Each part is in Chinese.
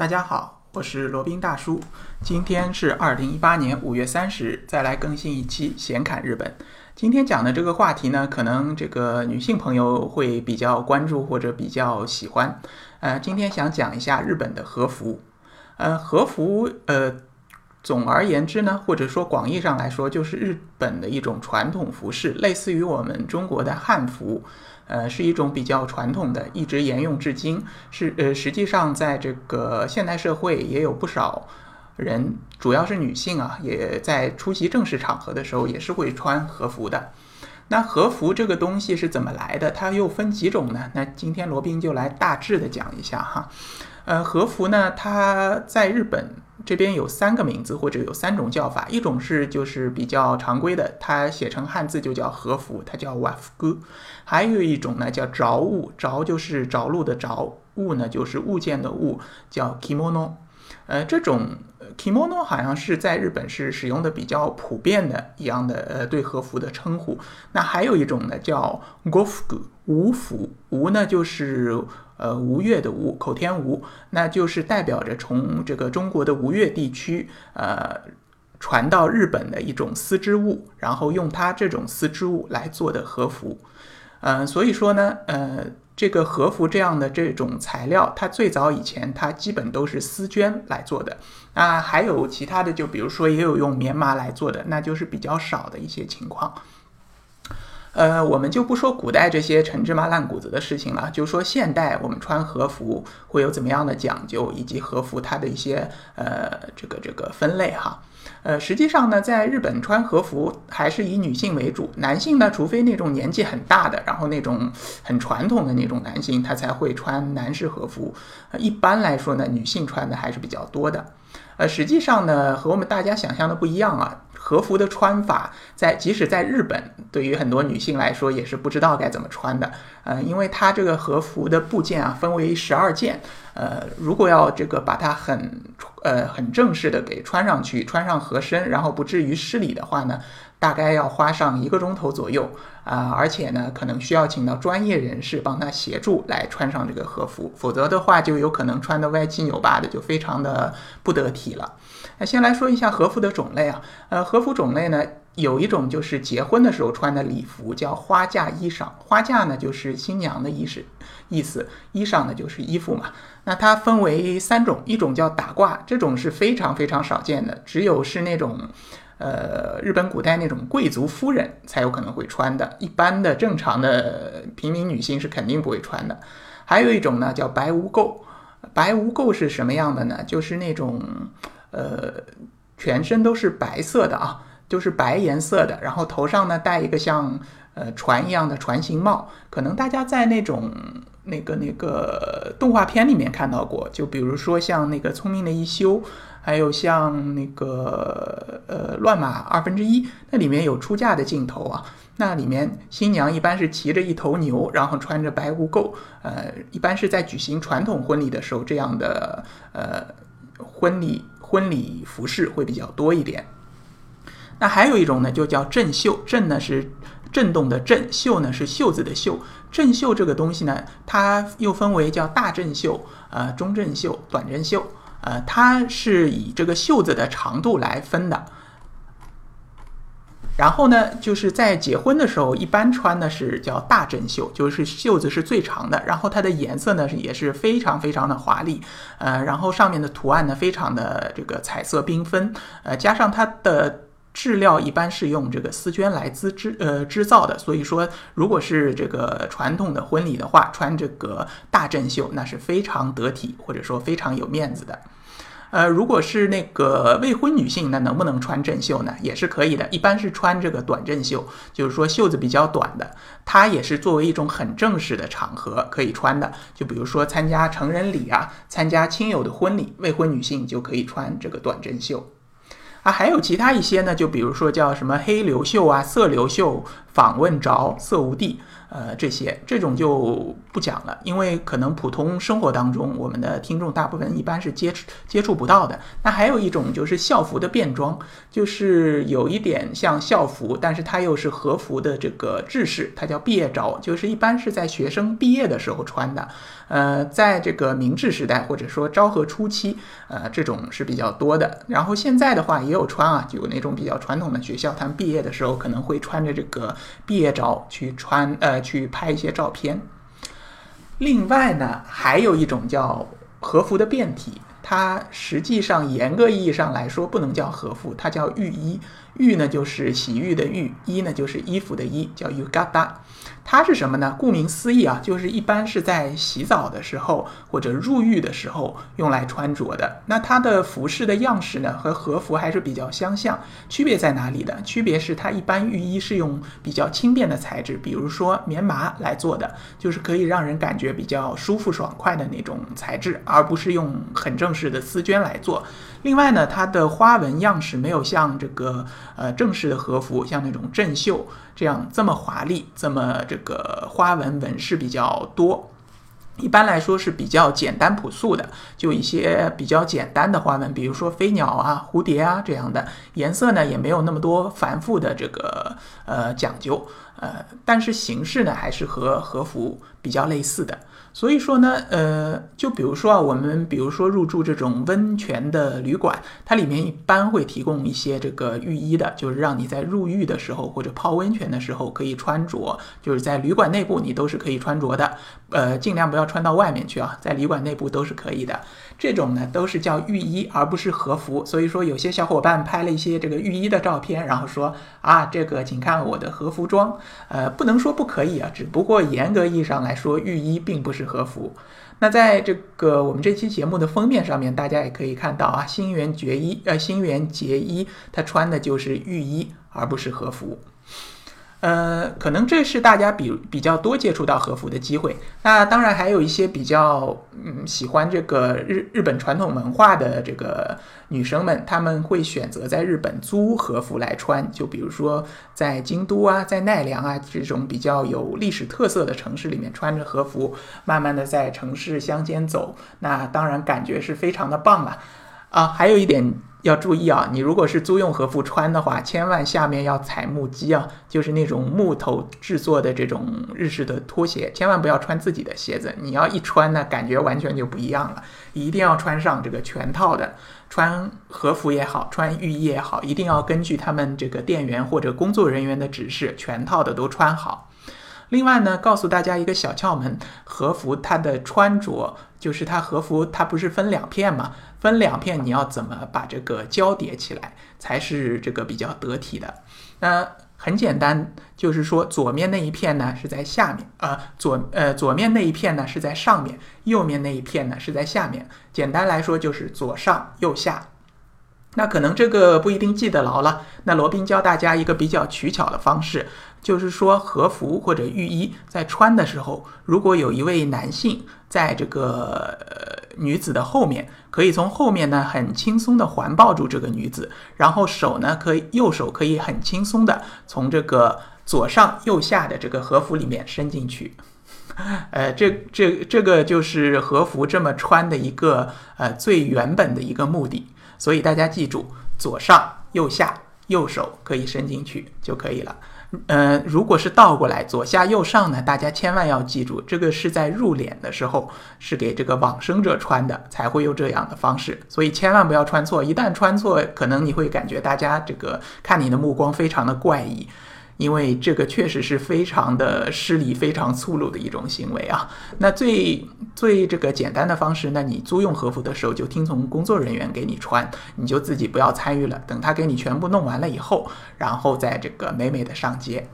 大家好，我是罗宾大叔。今天是二零一八年五月三十日，再来更新一期闲侃日本。今天讲的这个话题呢，可能这个女性朋友会比较关注或者比较喜欢。呃，今天想讲一下日本的和服。呃，和服，呃，总而言之呢，或者说广义上来说，就是日本的一种传统服饰，类似于我们中国的汉服。呃，是一种比较传统的，一直沿用至今。是呃，实际上在这个现代社会，也有不少人，主要是女性啊，也在出席正式场合的时候，也是会穿和服的。那和服这个东西是怎么来的？它又分几种呢？那今天罗宾就来大致的讲一下哈。呃，和服呢，它在日本。这边有三个名字或者有三种叫法，一种是就是比较常规的，它写成汉字就叫和服，它叫和服；还有一种呢叫着物，着就是着陆的着，物呢就是物件的物，叫 kimono。呃，这种 kimono 好像是在日本是使用的比较普遍的一样的呃对和服的称呼。那还有一种呢叫 gofu，无服，无呢就是。呃，吴越的吴，口天吴，那就是代表着从这个中国的吴越地区，呃，传到日本的一种丝织物，然后用它这种丝织物来做的和服，嗯，所以说呢，呃，这个和服这样的这种材料，它最早以前它基本都是丝绢来做的，啊，还有其他的，就比如说也有用棉麻来做的，那就是比较少的一些情况。呃，我们就不说古代这些陈芝麻烂谷子的事情了，就说现代我们穿和服会有怎么样的讲究，以及和服它的一些呃这个这个分类哈。呃，实际上呢，在日本穿和服还是以女性为主，男性呢，除非那种年纪很大的，然后那种很传统的那种男性，他才会穿男士和服。一般来说呢，女性穿的还是比较多的。呃，实际上呢，和我们大家想象的不一样啊。和服的穿法，在即使在日本，对于很多女性来说也是不知道该怎么穿的。呃，因为它这个和服的部件啊，分为十二件。呃，如果要这个把它很呃很正式的给穿上去，穿上合身，然后不至于失礼的话呢，大概要花上一个钟头左右啊。而且呢，可能需要请到专业人士帮他协助来穿上这个和服，否则的话就有可能穿的歪七扭八的，就非常的不得体了。那先来说一下和服的种类啊，呃，和服种类呢，有一种就是结婚的时候穿的礼服，叫花嫁衣裳。花嫁呢就是新娘的意思，意思，衣裳呢就是衣服嘛。那它分为三种，一种叫打褂，这种是非常非常少见的，只有是那种，呃，日本古代那种贵族夫人才有可能会穿的，一般的正常的平民女性是肯定不会穿的。还有一种呢叫白无垢，白无垢是什么样的呢？就是那种。呃，全身都是白色的啊，就是白颜色的，然后头上呢戴一个像呃船一样的船形帽，可能大家在那种那个那个动画片里面看到过，就比如说像那个聪明的一休，还有像那个呃乱马二分之一，那里面有出嫁的镜头啊，那里面新娘一般是骑着一头牛，然后穿着白无垢，呃，一般是在举行传统婚礼的时候这样的呃婚礼。婚礼服饰会比较多一点，那还有一种呢，就叫振袖。振呢是震动的震，袖呢是袖子的袖。振袖这个东西呢，它又分为叫大振袖、呃中振袖、短振袖，呃，它是以这个袖子的长度来分的。然后呢，就是在结婚的时候，一般穿的是叫大针袖，就是袖子是最长的。然后它的颜色呢也是非常非常的华丽，呃，然后上面的图案呢非常的这个彩色缤纷，呃，加上它的质料一般是用这个丝绢来织织呃织造的，所以说如果是这个传统的婚礼的话，穿这个大针袖那是非常得体或者说非常有面子的。呃，如果是那个未婚女性，那能不能穿正袖呢？也是可以的，一般是穿这个短正袖，就是说袖子比较短的，它也是作为一种很正式的场合可以穿的。就比如说参加成人礼啊，参加亲友的婚礼，未婚女性就可以穿这个短正袖。啊，还有其他一些呢，就比如说叫什么黑流袖啊、色流袖、访问着、色无地。呃，这些这种就不讲了，因为可能普通生活当中，我们的听众大部分一般是接触接触不到的。那还有一种就是校服的便装，就是有一点像校服，但是它又是和服的这个制式，它叫毕业着，就是一般是在学生毕业的时候穿的。呃，在这个明治时代或者说昭和初期，呃，这种是比较多的。然后现在的话也有穿啊，就有那种比较传统的学校，他们毕业的时候可能会穿着这个毕业照去穿，呃，去拍一些照片。另外呢，还有一种叫和服的变体，它实际上严格意义上来说不能叫和服，它叫浴衣。浴呢就是洗浴的浴，衣呢就是衣服的衣，叫 yukata。它是什么呢？顾名思义啊，就是一般是在洗澡的时候或者入浴的时候用来穿着的。那它的服饰的样式呢，和和服还是比较相像。区别在哪里呢？区别是它一般浴衣是用比较轻便的材质，比如说棉麻来做的，就是可以让人感觉比较舒服爽快的那种材质，而不是用很正式的丝绢来做。另外呢，它的花纹样式没有像这个呃正式的和服，像那种正袖这样这么华丽，这么这个花纹纹饰比较多。一般来说是比较简单朴素的，就一些比较简单的花纹，比如说飞鸟啊、蝴蝶啊这样的。颜色呢也没有那么多繁复的这个呃讲究，呃，但是形式呢还是和和服比较类似的。所以说呢，呃，就比如说啊，我们比如说入住这种温泉的旅馆，它里面一般会提供一些这个浴衣的，就是让你在入浴的时候或者泡温泉的时候可以穿着，就是在旅馆内部你都是可以穿着的，呃，尽量不要穿到外面去啊，在旅馆内部都是可以的。这种呢都是叫浴衣，而不是和服。所以说有些小伙伴拍了一些这个浴衣的照片，然后说啊，这个请看我的和服装，呃，不能说不可以啊，只不过严格意义上来说，浴衣并不是是和服。那在这个我们这期节目的封面上面，大家也可以看到啊，新垣结衣，呃，新垣结衣，他穿的就是浴衣，而不是和服。呃，可能这是大家比比较多接触到和服的机会。那当然还有一些比较嗯喜欢这个日日本传统文化的这个女生们，她们会选择在日本租和服来穿。就比如说在京都啊，在奈良啊这种比较有历史特色的城市里面，穿着和服，慢慢的在城市乡间走，那当然感觉是非常的棒了。啊，还有一点。要注意啊，你如果是租用和服穿的话，千万下面要踩木屐啊，就是那种木头制作的这种日式的拖鞋，千万不要穿自己的鞋子。你要一穿呢，感觉完全就不一样了。一定要穿上这个全套的，穿和服也好，穿浴衣也好，一定要根据他们这个店员或者工作人员的指示，全套的都穿好。另外呢，告诉大家一个小窍门，和服它的穿着就是它和服它不是分两片嘛？分两片，你要怎么把这个交叠起来才是这个比较得体的？那很简单，就是说左面那一片呢是在下面，呃左呃左面那一片呢是在上面，右面那一片呢是在下面。简单来说就是左上右下。那可能这个不一定记得牢了。那罗宾教大家一个比较取巧的方式。就是说，和服或者浴衣在穿的时候，如果有一位男性在这个呃女子的后面，可以从后面呢很轻松的环抱住这个女子，然后手呢可以右手可以很轻松的从这个左上右下的这个和服里面伸进去。呃，这这这个就是和服这么穿的一个呃最原本的一个目的。所以大家记住，左上右下，右手可以伸进去就可以了。嗯，如果是倒过来，左下右上呢？大家千万要记住，这个是在入殓的时候，是给这个往生者穿的，才会有这样的方式。所以千万不要穿错，一旦穿错，可能你会感觉大家这个看你的目光非常的怪异。因为这个确实是非常的失礼、非常粗鲁的一种行为啊。那最最这个简单的方式，那你租用和服的时候就听从工作人员给你穿，你就自己不要参与了。等他给你全部弄完了以后，然后再这个美美的上街。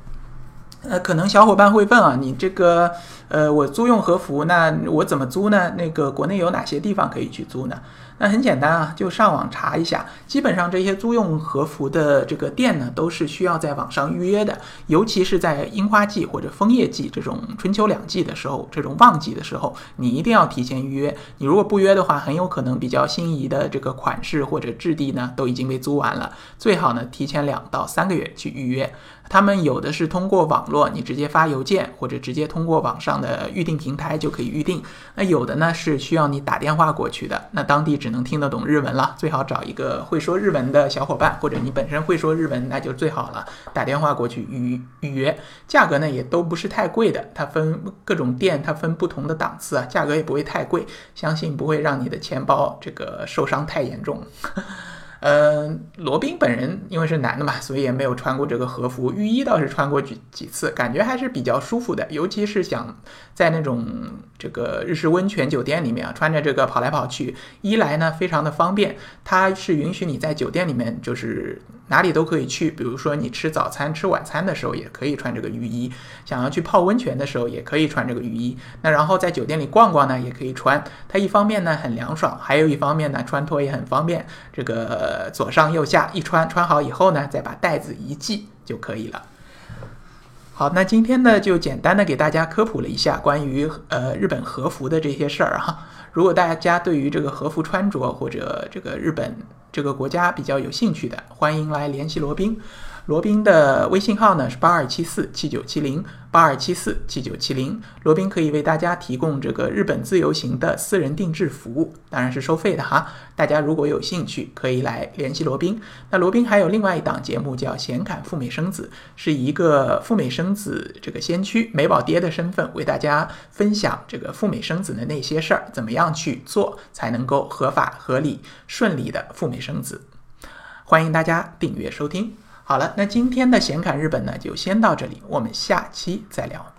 呃，可能小伙伴会问啊，你这个呃，我租用和服，那我怎么租呢？那个国内有哪些地方可以去租呢？那很简单啊，就上网查一下。基本上这些租用和服的这个店呢，都是需要在网上预约的。尤其是在樱花季或者枫叶季这种春秋两季的时候，这种旺季的时候，你一定要提前预约。你如果不约的话，很有可能比较心仪的这个款式或者质地呢，都已经被租完了。最好呢，提前两到三个月去预约。他们有的是通过网络，你直接发邮件或者直接通过网上的预订平台就可以预订。那有的呢是需要你打电话过去的，那当地只能听得懂日文了，最好找一个会说日文的小伙伴，或者你本身会说日文，那就最好了。打电话过去预预约，价格呢也都不是太贵的，它分各种店，它分不同的档次啊，价格也不会太贵，相信不会让你的钱包这个受伤太严重。嗯，罗宾本人因为是男的嘛，所以也没有穿过这个和服。浴衣倒是穿过几几次，感觉还是比较舒服的。尤其是想在那种这个日式温泉酒店里面啊，穿着这个跑来跑去，一来呢非常的方便，它是允许你在酒店里面就是哪里都可以去。比如说你吃早餐、吃晚餐的时候也可以穿这个浴衣，想要去泡温泉的时候也可以穿这个浴衣。那然后在酒店里逛逛呢，也可以穿。它一方面呢很凉爽，还有一方面呢穿脱也很方便。这个。左上右下一穿，穿好以后呢，再把带子一系就可以了。好，那今天呢，就简单的给大家科普了一下关于呃日本和服的这些事儿哈。如果大家对于这个和服穿着或者这个日本这个国家比较有兴趣的，欢迎来联系罗宾。罗宾的微信号呢是八二七四七九七零八二七四七九七零。罗宾可以为大家提供这个日本自由行的私人定制服务，当然是收费的哈。大家如果有兴趣，可以来联系罗宾。那罗宾还有另外一档节目叫《闲侃赴美生子》，是一个赴美生子这个先驱美宝爹的身份，为大家分享这个赴美生子的那些事儿，怎么样去做才能够合法、合理、顺利的赴美生子。欢迎大家订阅收听。好了，那今天的显侃日本呢，就先到这里，我们下期再聊。